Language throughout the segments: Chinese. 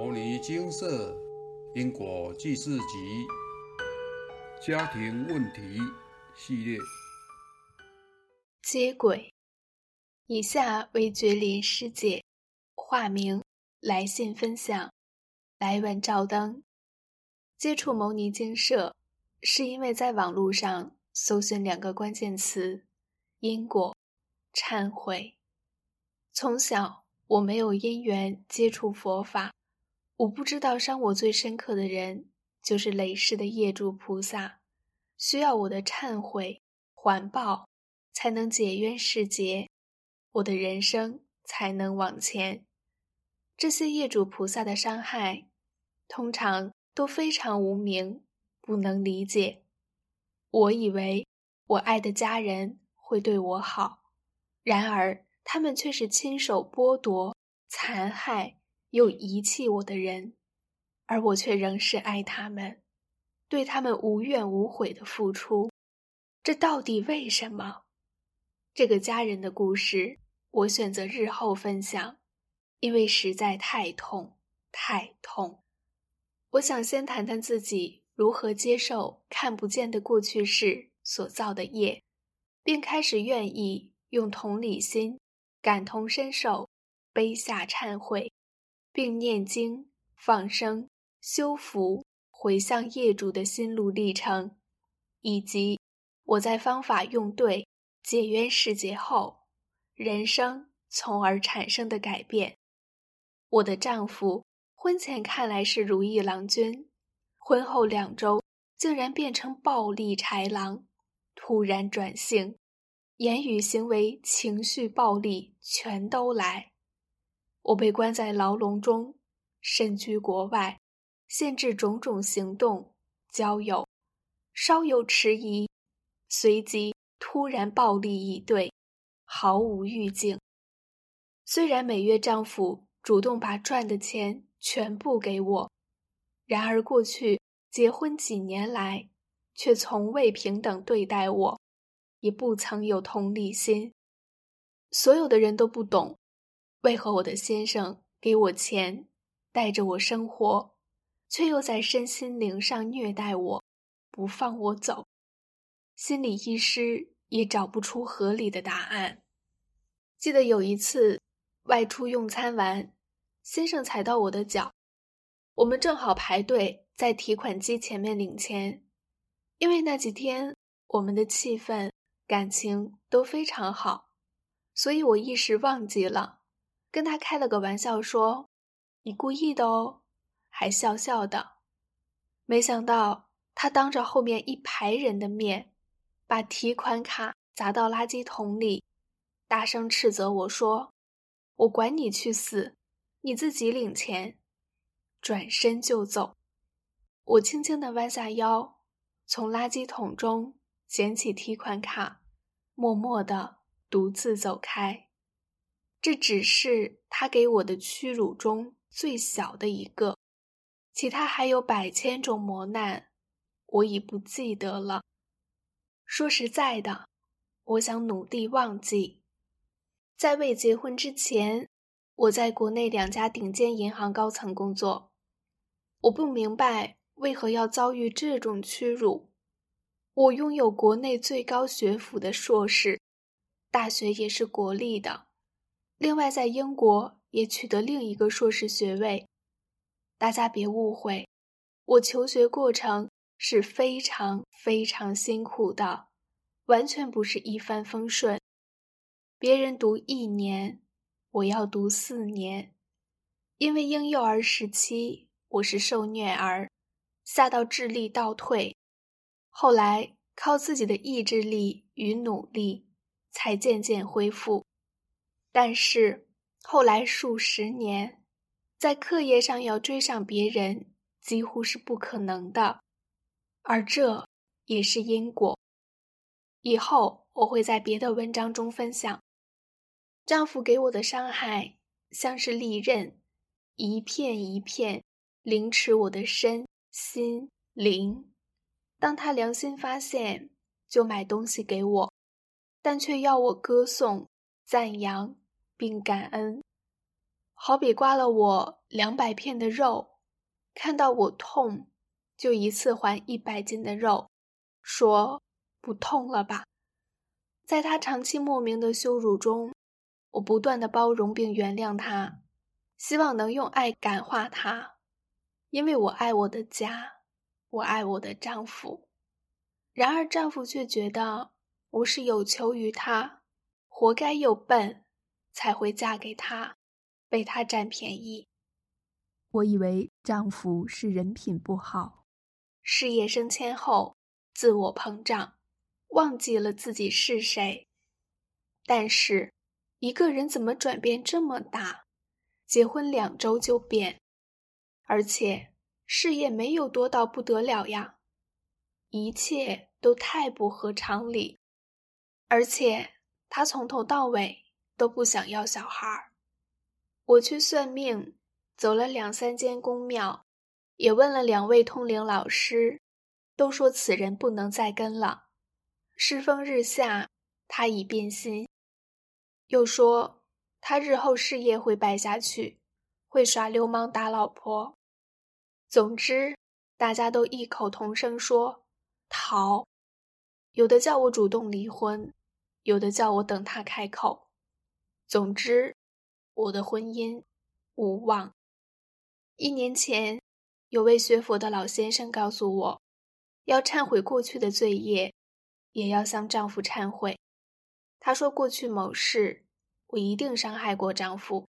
摩尼金色因果记事集家庭问题系列，接轨。以下为觉林师姐化名来信分享。来晚照灯。接触牟尼精舍，是因为在网络上搜寻两个关键词：因果、忏悔。从小我没有因缘接触佛法，我不知道伤我最深刻的人就是累世的业主菩萨，需要我的忏悔还报，才能解冤释结，我的人生才能往前。这些业主菩萨的伤害，通常都非常无名，不能理解。我以为我爱的家人会对我好，然而。他们却是亲手剥夺、残害又遗弃我的人，而我却仍是爱他们，对他们无怨无悔的付出。这到底为什么？这个家人的故事，我选择日后分享，因为实在太痛，太痛。我想先谈谈自己如何接受看不见的过去式所造的业，并开始愿意用同理心。感同身受，悲下忏悔，并念经、放生、修福、回向业主的心路历程，以及我在方法用对、解冤释结后，人生从而产生的改变。我的丈夫婚前看来是如意郎君，婚后两周竟然变成暴力豺狼，突然转性。言语、行为、情绪暴力全都来。我被关在牢笼中，身居国外，限制种种行动、交友，稍有迟疑，随即突然暴力以对，毫无预警。虽然每月丈夫主动把赚的钱全部给我，然而过去结婚几年来，却从未平等对待我。也不曾有同理心，所有的人都不懂，为何我的先生给我钱，带着我生活，却又在身心灵上虐待我，不放我走。心理医师也找不出合理的答案。记得有一次外出用餐完，先生踩到我的脚，我们正好排队在提款机前面领钱，因为那几天我们的气氛。感情都非常好，所以我一时忘记了，跟他开了个玩笑说：“你故意的哦。”还笑笑的。没想到他当着后面一排人的面，把提款卡砸到垃圾桶里，大声斥责我说：“我管你去死，你自己领钱。”转身就走。我轻轻地弯下腰，从垃圾桶中。捡起提款卡，默默的独自走开。这只是他给我的屈辱中最小的一个，其他还有百千种磨难，我已不记得了。说实在的，我想努力忘记。在未结婚之前，我在国内两家顶尖银行高层工作，我不明白为何要遭遇这种屈辱。我拥有国内最高学府的硕士，大学也是国立的。另外，在英国也取得另一个硕士学位。大家别误会，我求学过程是非常非常辛苦的，完全不是一帆风顺。别人读一年，我要读四年，因为婴幼儿时期我是受虐儿，吓到智力倒退。后来靠自己的意志力与努力，才渐渐恢复。但是后来数十年，在课业上要追上别人，几乎是不可能的。而这也是因果。以后我会在别的文章中分享。丈夫给我的伤害，像是利刃，一片一片凌迟我的身心灵。当他良心发现，就买东西给我，但却要我歌颂、赞扬并感恩，好比刮了我两百片的肉，看到我痛，就一次还一百斤的肉，说不痛了吧。在他长期莫名的羞辱中，我不断的包容并原谅他，希望能用爱感化他，因为我爱我的家，我爱我的丈夫。然而丈夫却觉得我是有求于他，活该又笨，才会嫁给他，被他占便宜。我以为丈夫是人品不好，事业升迁后自我膨胀，忘记了自己是谁。但是，一个人怎么转变这么大？结婚两周就变，而且事业没有多到不得了呀，一切都太不合常理。而且他从头到尾都不想要小孩儿。我去算命。走了两三间宫庙，也问了两位通灵老师，都说此人不能再跟了。世风日下，他已变心。又说他日后事业会败下去，会耍流氓打老婆。总之，大家都异口同声说逃。有的叫我主动离婚，有的叫我等他开口。总之，我的婚姻无望。一年前，有位学佛的老先生告诉我，要忏悔过去的罪业，也要向丈夫忏悔。他说，过去某事，我一定伤害过丈夫，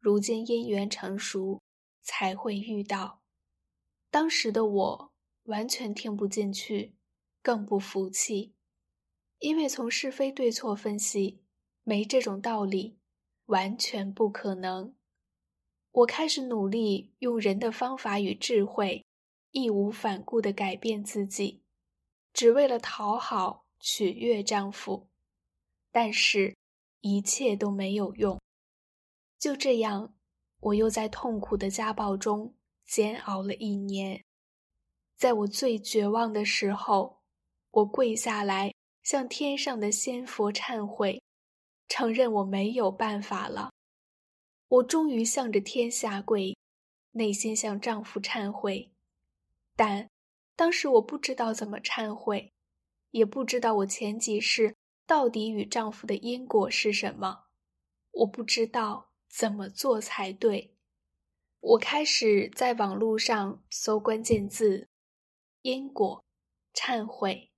如今因缘成熟，才会遇到。当时的我完全听不进去，更不服气，因为从是非对错分析，没这种道理，完全不可能。我开始努力用人的方法与智慧，义无反顾地改变自己，只为了讨好、取悦丈夫。但是，一切都没有用。就这样，我又在痛苦的家暴中煎熬了一年。在我最绝望的时候，我跪下来向天上的仙佛忏悔，承认我没有办法了。我终于向着天下跪，内心向丈夫忏悔，但当时我不知道怎么忏悔，也不知道我前几世到底与丈夫的因果是什么，我不知道怎么做才对。我开始在网络上搜关键字“因果”“忏悔”，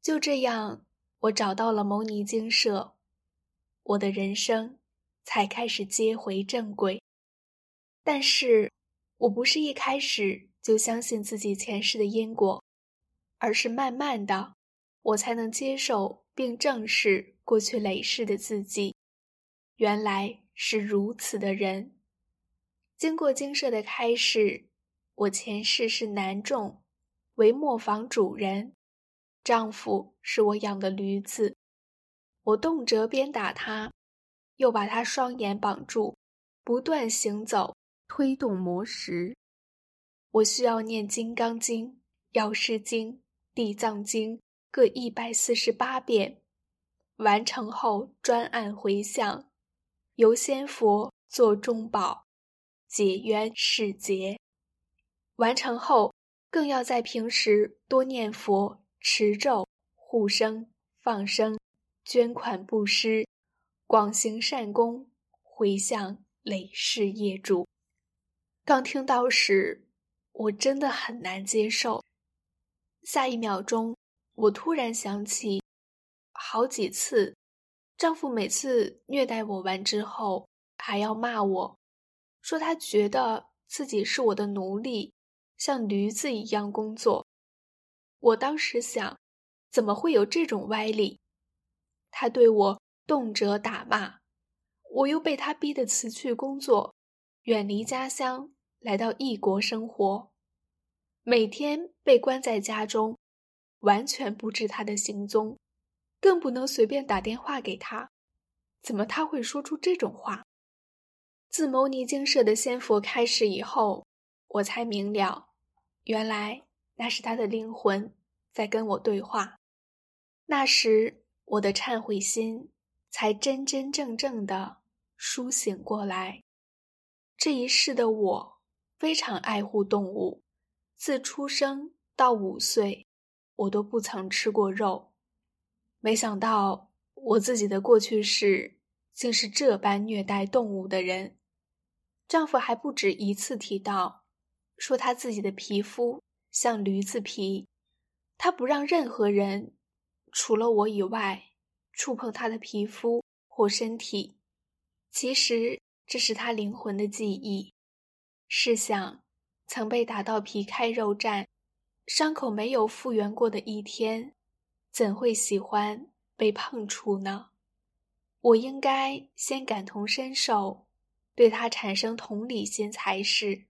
就这样，我找到了牟尼精舍，我的人生。才开始接回正轨，但是我不是一开始就相信自己前世的因果，而是慢慢的，我才能接受并正视过去累世的自己，原来是如此的人。经过精舍的开示，我前世是男众，为磨坊主人，丈夫是我养的驴子，我动辄鞭打他。又把他双眼绑住，不断行走，推动磨石。我需要念《金刚经》《药师经》《地藏经》各一百四十八遍，完成后专案回向，由仙佛做中宝，解冤释结。完成后，更要在平时多念佛、持咒、护生、放生、捐款布施。广行善功，回向累世业主。刚听到时，我真的很难接受。下一秒钟，我突然想起，好几次，丈夫每次虐待我完之后，还要骂我，说他觉得自己是我的奴隶，像驴子一样工作。我当时想，怎么会有这种歪理？他对我。动辄打骂，我又被他逼得辞去工作，远离家乡，来到异国生活，每天被关在家中，完全不知他的行踪，更不能随便打电话给他。怎么他会说出这种话？自牟尼精舍的仙佛开始以后，我才明了，原来那是他的灵魂在跟我对话。那时我的忏悔心。才真真正正的苏醒过来。这一世的我非常爱护动物，自出生到五岁，我都不曾吃过肉。没想到我自己的过去式竟是这般虐待动物的人。丈夫还不止一次提到，说他自己的皮肤像驴子皮，他不让任何人，除了我以外，触碰他的皮肤或身体。其实这是他灵魂的记忆。试想，曾被打到皮开肉绽、伤口没有复原过的一天，怎会喜欢被碰触呢？我应该先感同身受。对他产生同理心才是。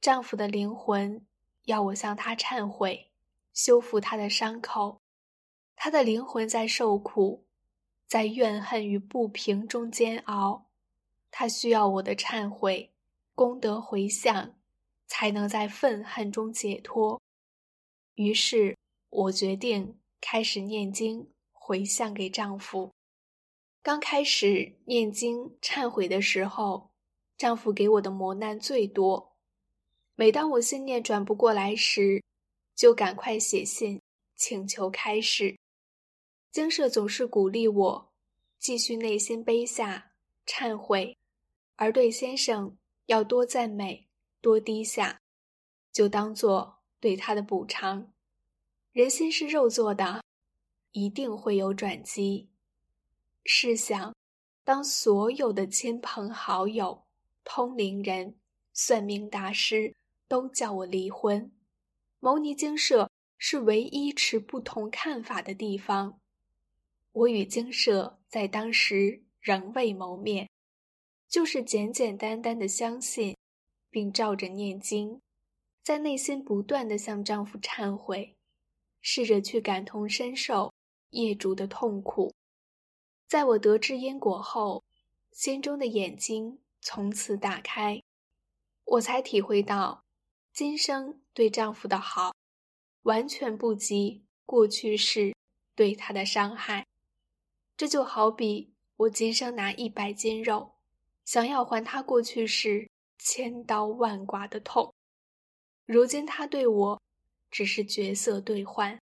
丈夫的灵魂要我向他忏悔，修复他的伤口。他的灵魂在受苦，在怨恨与不平中煎熬。他需要我的忏悔、功德回向，才能在愤恨中解脱。于是我决定开始念经回向给丈夫。刚开始念经忏悔的时候，丈夫给我的磨难最多。每当我心念转不过来时，就赶快写信请求开示。经社总是鼓励我继续内心卑下忏悔，而对先生要多赞美多低下，就当做对他的补偿。人心是肉做的，一定会有转机。试想，当所有的亲朋好友、通灵人、算命大师都叫我离婚，牟尼精舍是唯一持不同看法的地方。我与精舍在当时仍未谋面，就是简简单单的相信，并照着念经，在内心不断的向丈夫忏悔，试着去感同身受业主的痛苦。在我得知因果后，心中的眼睛从此打开，我才体会到，今生对丈夫的好，完全不及过去世对他的伤害。这就好比我今生拿一百斤肉，想要还他过去时千刀万剐的痛，如今他对我，只是角色兑换。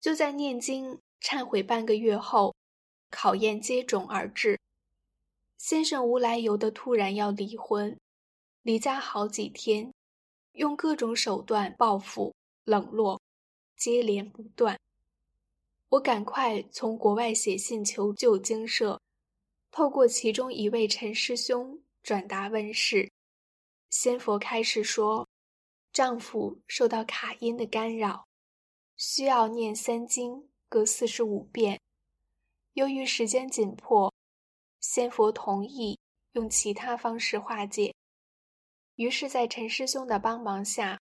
就在念经忏悔半个月后。考验接踵而至，先生无来由的突然要离婚，离家好几天，用各种手段报复、冷落，接连不断。我赶快从国外写信求救经社，透过其中一位陈师兄转达问事。仙佛开示说，丈夫受到卡因的干扰，需要念三经各四十五遍。由于时间紧迫，仙佛同意用其他方式化解。于是，在陈师兄的帮忙下，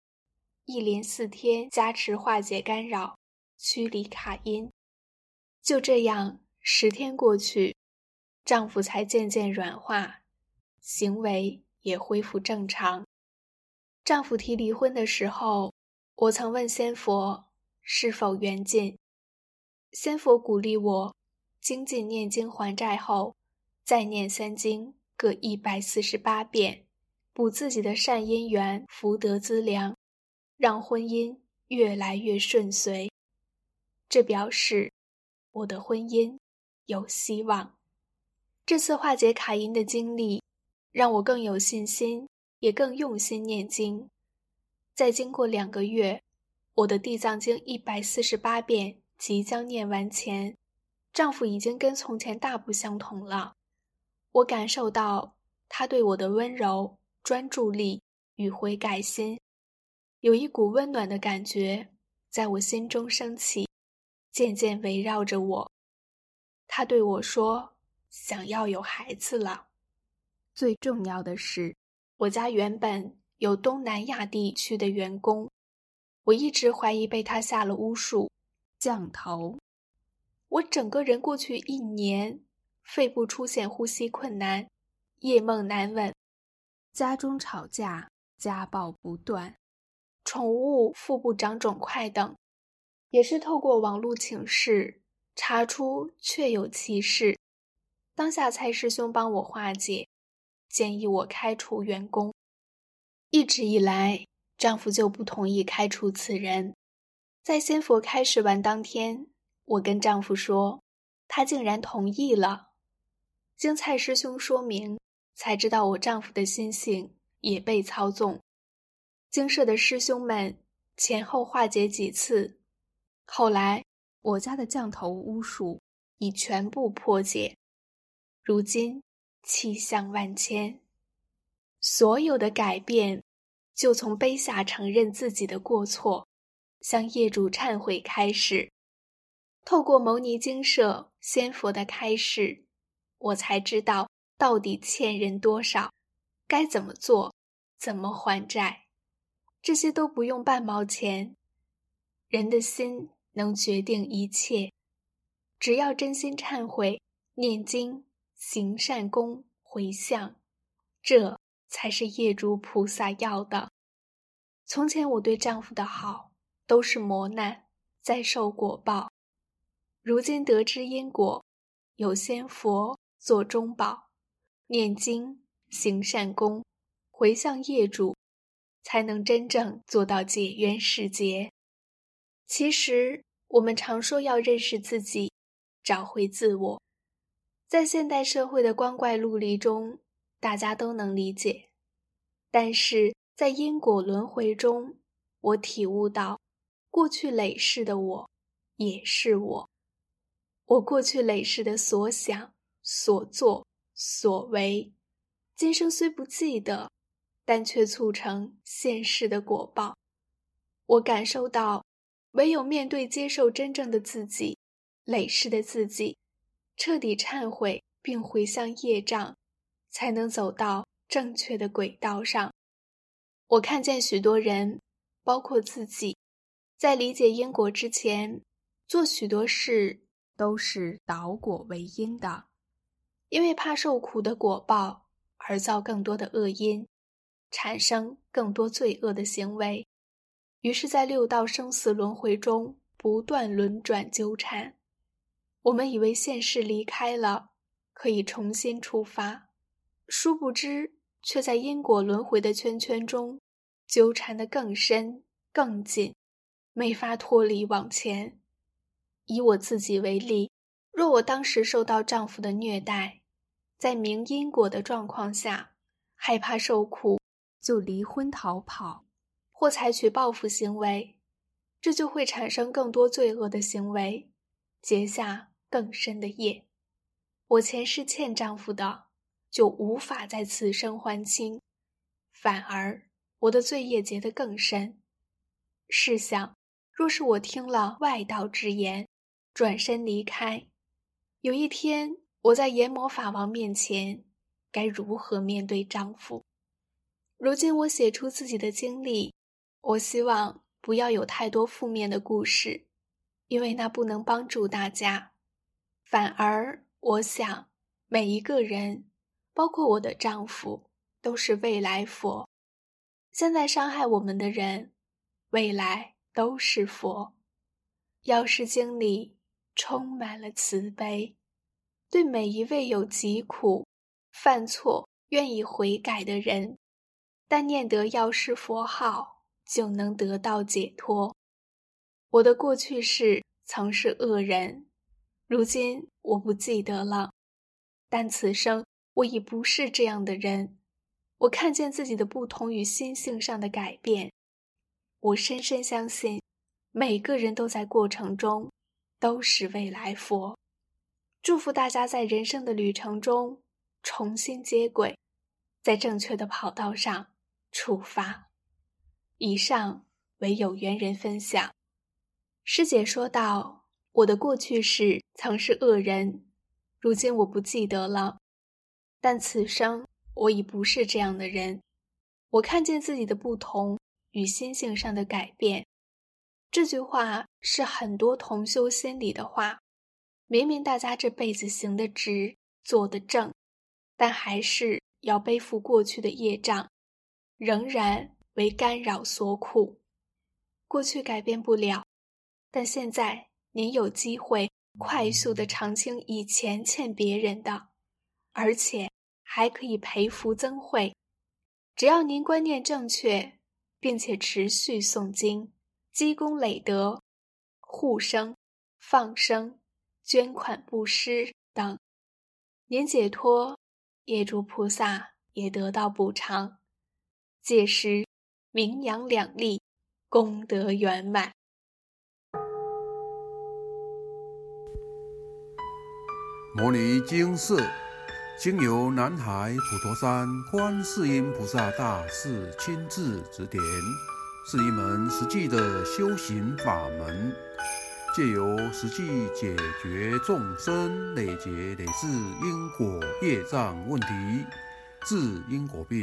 一连四天加持化解干扰，驱离卡因。就这样，十天过去，丈夫才渐渐软化，行为也恢复正常。丈夫提离婚的时候，我曾问仙佛是否缘尽，仙佛鼓励我。精进念经还债后，再念三经各一百四十八遍，补自己的善因缘福德资粮，让婚姻越来越顺遂。这表示我的婚姻有希望。这次化解卡因的经历，让我更有信心，也更用心念经。在经过两个月，我的地藏经一百四十八遍即将念完前。丈夫已经跟从前大不相同了，我感受到他对我的温柔、专注力与悔改心，有一股温暖的感觉在我心中升起，渐渐围绕着我。他对我说：“想要有孩子了。”最重要的是，我家原本有东南亚地区的员工，我一直怀疑被他下了巫术，降头。我整个人过去一年，肺部出现呼吸困难，夜梦难稳，家中吵架，家暴不断，宠物腹部长肿块等，也是透过网络请示查出确有其事。当下蔡师兄帮我化解，建议我开除员工。一直以来，丈夫就不同意开除此人。在仙佛开示完当天，我跟丈夫说，他竟然同意了。经蔡师兄说明，才知道我丈夫的心性也被操纵。经社的师兄们前后化解几次，后来我家的降头巫术已全部破解。如今气象万千，所有的改变就从卑下承认自己的过错，向业主忏悔开始。透过牟尼精舍仙佛的开示。我才知道到底欠人多少，该怎么做，怎么还债，这些都不用半毛钱。人的心能决定一切，只要真心忏悔、念经、行善功、回向，这才是业主菩萨要的。从前我对丈夫的好都是磨难，在受果报。如今得知因果，有仙佛。做中宝，念经行善功，回向业主，才能真正做到解冤释结。其实我们常说要认识自己，找回自我，在现代社会的光怪陆离中，大家都能理解。但是在因果轮回中，我体悟到，过去累世的我，也是我。我过去累世的所想。所作所为，今生虽不记得，但却促成现世的果报。我感受到，唯有面对、接受真正的自己，累世的自己，彻底忏悔并回向业障，才能走到正确的轨道上。我看见许多人，包括自己，在理解因果之前，做许多事都是导果为因的。因为怕受苦的果报而造更多的恶因，产生更多罪恶的行为，于是，在六道生死轮回中不断轮转纠缠。我们以为现世离开了，可以重新出发，殊不知却在因果轮回的圈圈中纠缠得更深更紧，没法脱离往前。以我自己为例，若我当时受到丈夫的虐待，在明因果的状况下，害怕受苦，就离婚逃跑，或采取报复行为，这就会产生更多罪恶的行为，结下更深的业。我前世欠丈夫的，就无法在此生还清，反而我的罪业结得更深。试想，若是我听了外道之言，转身离开，有一天。我在阎魔法王面前，该如何面对丈夫？如今我写出自己的经历，我希望不要有太多负面的故事，因为那不能帮助大家。反而，我想每一个人，包括我的丈夫，都是未来佛。现在伤害我们的人，未来都是佛。药师经里充满了慈悲。对每一位有疾苦、犯错、愿意悔改的人，但念得药师佛号，就能得到解脱。我的过去世曾是恶人，如今我不记得了，但此生我已不是这样的人。我看见自己的不同与心性上的改变，我深深相信，每个人都在过程中都是未来佛。祝福大家在人生的旅程中重新接轨，在正确的跑道上出发。以上为有缘人分享。师姐说道：“我的过去是曾是恶人，如今我不记得了，但此生我已不是这样的人。我看见自己的不同与心性上的改变。”这句话是很多同修心里的话。明明大家这辈子行得直，做得正，但还是要背负过去的业障，仍然为干扰所苦。过去改变不了，但现在您有机会快速的偿清以前欠别人的，而且还可以赔福增慧。只要您观念正确，并且持续诵经、积功累德、护生、放生、捐款布施等，您解脱，业主菩萨也得到补偿。届时，名扬两利，功德圆满。摩尼经寺经由南海普陀山观世音菩萨大士亲自指点，是一门实际的修行法门，借由实际解决众生累劫累世因果业障问题，治因果病，